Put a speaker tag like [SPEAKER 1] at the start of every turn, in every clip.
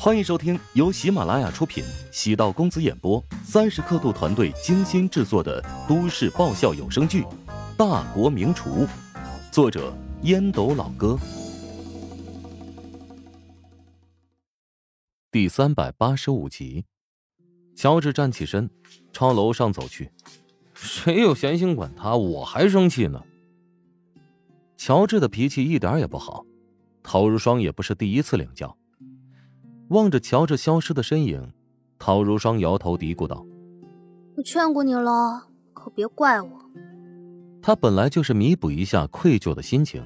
[SPEAKER 1] 欢迎收听由喜马拉雅出品、喜道公子演播、三十刻度团队精心制作的都市爆笑有声剧《大国名厨》，作者烟斗老哥，第三百八十五集。乔治站起身，朝楼上走去。谁有闲心管他？我还生气呢。乔治的脾气一点也不好，陶如霜也不是第一次领教。望着乔治消失的身影，陶如霜摇头嘀咕道：“
[SPEAKER 2] 我劝过你了，可别怪我。”
[SPEAKER 1] 他本来就是弥补一下愧疚的心情，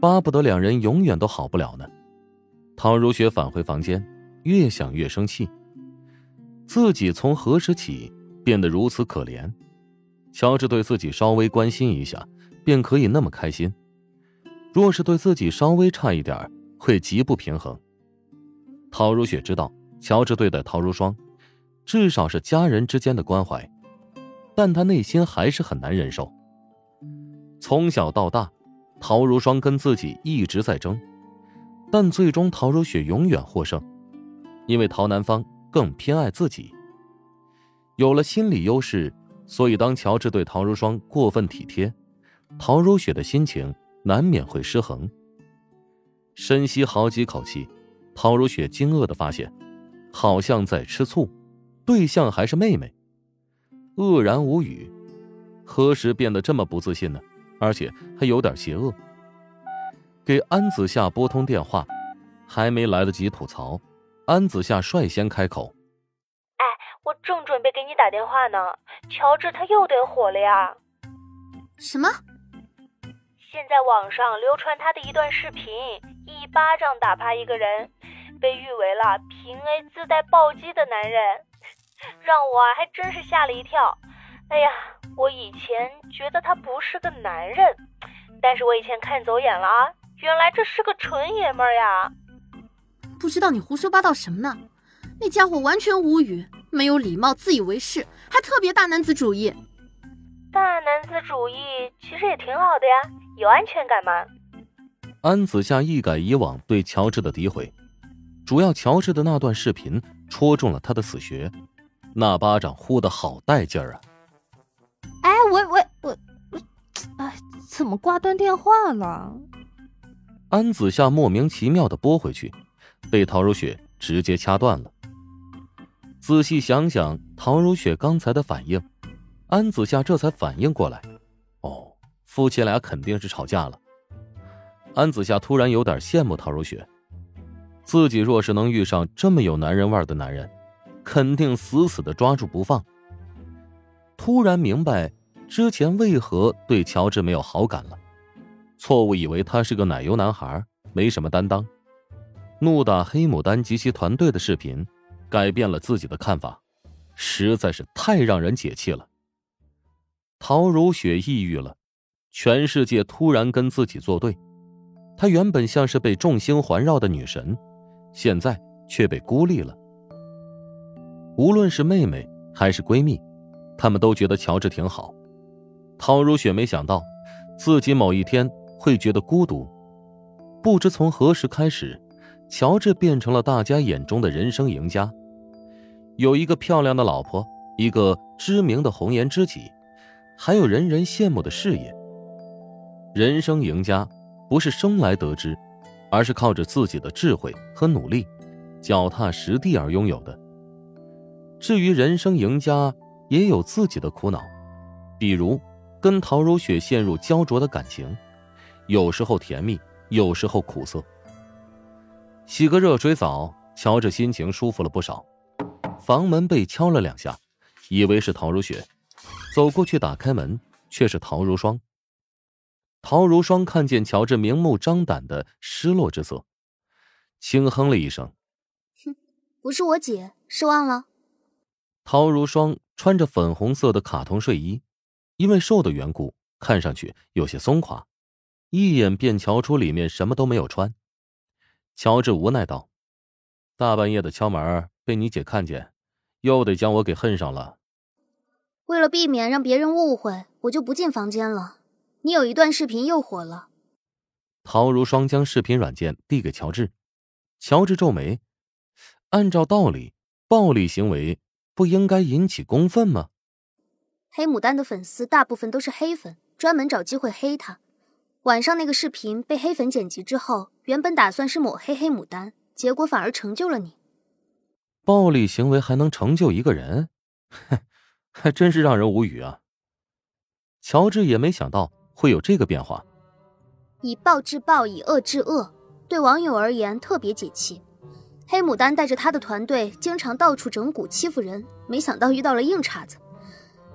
[SPEAKER 1] 巴不得两人永远都好不了呢。陶如雪返回房间，越想越生气。自己从何时起变得如此可怜？乔治对自己稍微关心一下，便可以那么开心；若是对自己稍微差一点，会极不平衡。陶如雪知道乔治对待陶如霜，至少是家人之间的关怀，但她内心还是很难忍受。从小到大，陶如霜跟自己一直在争，但最终陶如雪永远获胜，因为陶南方更偏爱自己。有了心理优势，所以当乔治对陶如霜过分体贴，陶如雪的心情难免会失衡。深吸好几口气。陶如雪惊愕的发现，好像在吃醋，对象还是妹妹，愕然无语。何时变得这么不自信呢？而且还有点邪恶。给安子夏拨通电话，还没来得及吐槽，安子夏率先开口：“
[SPEAKER 3] 哎，我正准备给你打电话呢，乔治他又得火了呀。”“
[SPEAKER 2] 什么？”“
[SPEAKER 3] 现在网上流传他的一段视频，一巴掌打趴一个人。”被誉为了平 A 自带暴击的男人，让我啊还真是吓了一跳。哎呀，我以前觉得他不是个男人，但是我以前看走眼了啊，原来这是个纯爷们儿呀！
[SPEAKER 2] 不知道你胡说八道什么呢？那家伙完全无语，没有礼貌，自以为是，还特别大男子主义。
[SPEAKER 3] 大男子主义其实也挺好的呀，有安全感嘛。
[SPEAKER 1] 安子夏一改以往对乔治的诋毁。主要乔治的那段视频戳中了他的死穴，那巴掌呼的好带劲儿啊！
[SPEAKER 4] 哎，喂喂我我，哎，怎么挂断电话了？
[SPEAKER 1] 安子夏莫名其妙的拨回去，被陶如雪直接掐断了。仔细想想陶如雪刚才的反应，安子夏这才反应过来，哦，夫妻俩肯定是吵架了。安子夏突然有点羡慕陶如雪。自己若是能遇上这么有男人味的男人，肯定死死的抓住不放。突然明白之前为何对乔治没有好感了，错误以为他是个奶油男孩，没什么担当。怒打黑牡丹及其团队的视频，改变了自己的看法，实在是太让人解气了。陶如雪抑郁了，全世界突然跟自己作对，她原本像是被众星环绕的女神。现在却被孤立了。无论是妹妹还是闺蜜，她们都觉得乔治挺好。陶如雪没想到，自己某一天会觉得孤独。不知从何时开始，乔治变成了大家眼中的人生赢家，有一个漂亮的老婆，一个知名的红颜知己，还有人人羡慕的事业。人生赢家，不是生来得之。而是靠着自己的智慧和努力，脚踏实地而拥有的。至于人生赢家，也有自己的苦恼，比如跟陶如雪陷入焦灼的感情，有时候甜蜜，有时候苦涩。洗个热水澡，乔治心情舒服了不少。房门被敲了两下，以为是陶如雪，走过去打开门，却是陶如霜。陶如霜看见乔治明目张胆的失落之色，轻哼了一声：“
[SPEAKER 2] 哼，不是我姐，失望了。”
[SPEAKER 1] 陶如霜穿着粉红色的卡通睡衣，因为瘦的缘故，看上去有些松垮，一眼便瞧出里面什么都没有穿。乔治无奈道：“大半夜的敲门，被你姐看见，又得将我给恨上了。”
[SPEAKER 2] 为了避免让别人误会，我就不进房间了。你有一段视频又火了。
[SPEAKER 1] 陶如霜将视频软件递给乔治，乔治皱眉：“按照道理，暴力行为不应该引起公愤吗？
[SPEAKER 5] 黑牡丹的粉丝大部分都是黑粉，专门找机会黑他。晚上那个视频被黑粉剪辑之后，原本打算是抹黑黑牡丹，结果反而成就了你。
[SPEAKER 1] 暴力行为还能成就一个人？哼，还真是让人无语啊！乔治也没想到会有这个变化。
[SPEAKER 5] 以暴制暴，以恶制恶，对网友而言特别解气。黑牡丹带着他的团队，经常到处整蛊欺负人，没想到遇到了硬茬子。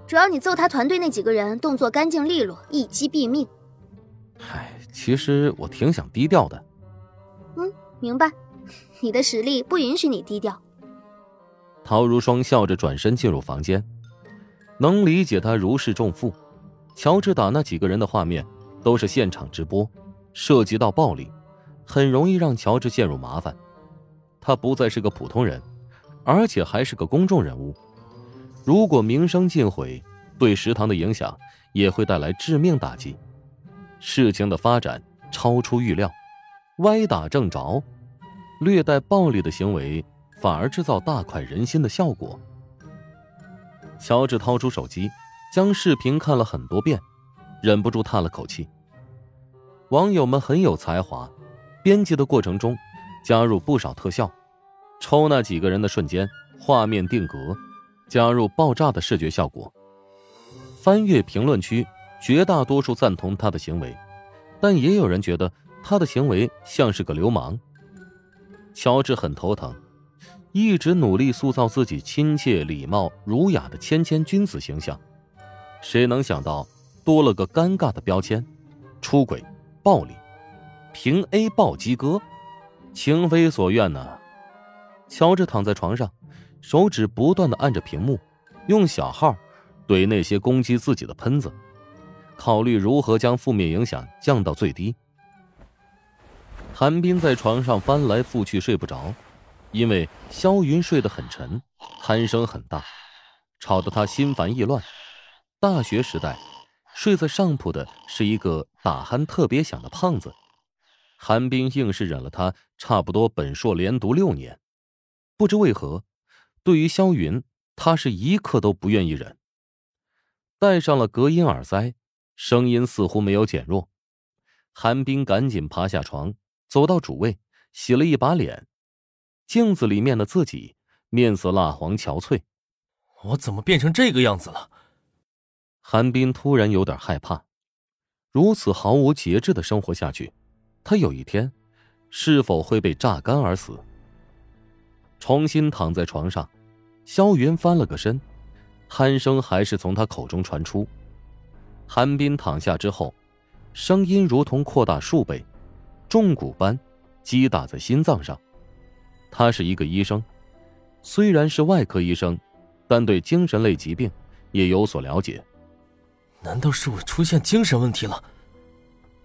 [SPEAKER 5] 主要你揍他团队那几个人动作干净利落，一击毙命。
[SPEAKER 1] 嗨，其实我挺想低调的。
[SPEAKER 5] 嗯，明白。你的实力不允许你低调。
[SPEAKER 1] 陶如霜笑着转身进入房间，能理解他如释重负。乔治打那几个人的画面都是现场直播，涉及到暴力，很容易让乔治陷入麻烦。他不再是个普通人，而且还是个公众人物。如果名声尽毁，对食堂的影响也会带来致命打击。事情的发展超出预料，歪打正着，略带暴力的行为反而制造大快人心的效果。乔治掏出手机，将视频看了很多遍，忍不住叹了口气。网友们很有才华，编辑的过程中。加入不少特效，抽那几个人的瞬间，画面定格，加入爆炸的视觉效果。翻阅评论区，绝大多数赞同他的行为，但也有人觉得他的行为像是个流氓。乔治很头疼，一直努力塑造自己亲切、礼貌、儒雅的谦谦君子形象，谁能想到多了个尴尬的标签：出轨、暴力、平 A 暴击哥。情非所愿呢。乔治躺在床上，手指不断的按着屏幕，用小号怼那些攻击自己的喷子，考虑如何将负面影响降到最低。韩冰在床上翻来覆去睡不着，因为肖云睡得很沉，鼾声很大，吵得他心烦意乱。大学时代，睡在上铺的是一个打鼾特别响的胖子。韩冰硬是忍了他差不多本硕连读六年，不知为何，对于萧云，他是一刻都不愿意忍。戴上了隔音耳塞，声音似乎没有减弱。韩冰赶紧爬下床，走到主位，洗了一把脸，镜子里面的自己面色蜡黄憔悴。
[SPEAKER 6] 我怎么变成这个样子了？
[SPEAKER 1] 韩冰突然有点害怕，如此毫无节制的生活下去。他有一天，是否会被榨干而死？重新躺在床上，萧云翻了个身，鼾声还是从他口中传出。韩冰躺下之后，声音如同扩大数倍，重鼓般击打在心脏上。他是一个医生，虽然是外科医生，但对精神类疾病也有所了解。
[SPEAKER 6] 难道是我出现精神问题了？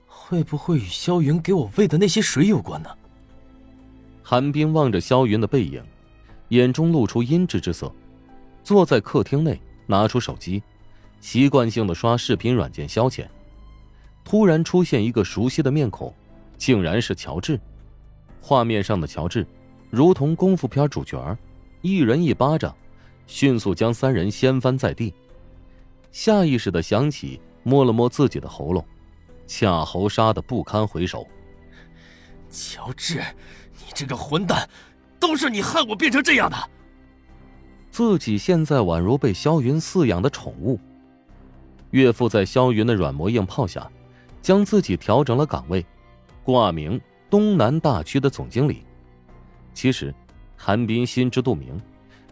[SPEAKER 6] 会不会与萧云给我喂的那些水有关呢？
[SPEAKER 1] 韩冰望着萧云的背影，眼中露出阴鸷之色，坐在客厅内，拿出手机，习惯性的刷视频软件消遣。突然出现一个熟悉的面孔，竟然是乔治。画面上的乔治，如同功夫片主角一人一巴掌，迅速将三人掀翻在地。下意识的想起，摸了摸自己的喉咙。恰侯杀的不堪回首。
[SPEAKER 6] 乔治，你这个混蛋，都是你害我变成这样的。
[SPEAKER 1] 自己现在宛如被萧云饲养的宠物。岳父在萧云的软磨硬泡下，将自己调整了岗位，挂名东南大区的总经理。其实，韩冰心知肚明，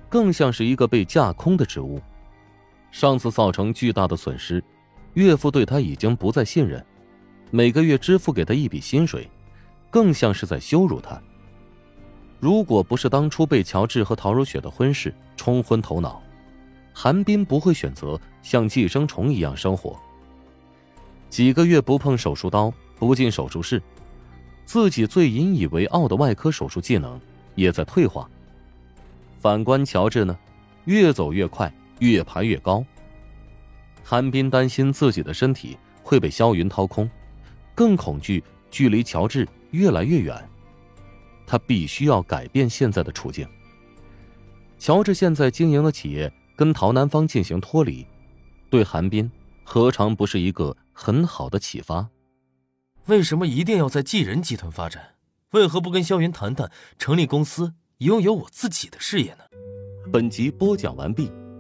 [SPEAKER 1] 更像是一个被架空的职务。上次造成巨大的损失，岳父对他已经不再信任。每个月支付给他一笔薪水，更像是在羞辱他。如果不是当初被乔治和陶如雪的婚事冲昏头脑，韩冰不会选择像寄生虫一样生活。几个月不碰手术刀，不进手术室，自己最引以为傲的外科手术技能也在退化。反观乔治呢，越走越快，越爬越高。韩冰担心自己的身体会被萧云掏空。更恐惧距离乔治越来越远，他必须要改变现在的处境。乔治现在经营的企业跟陶南方进行脱离，对韩冰何尝不是一个很好的启发？
[SPEAKER 6] 为什么一定要在济仁集团发展？为何不跟萧云谈谈成立公司，拥有我自己的事业呢？
[SPEAKER 1] 本集播讲完毕，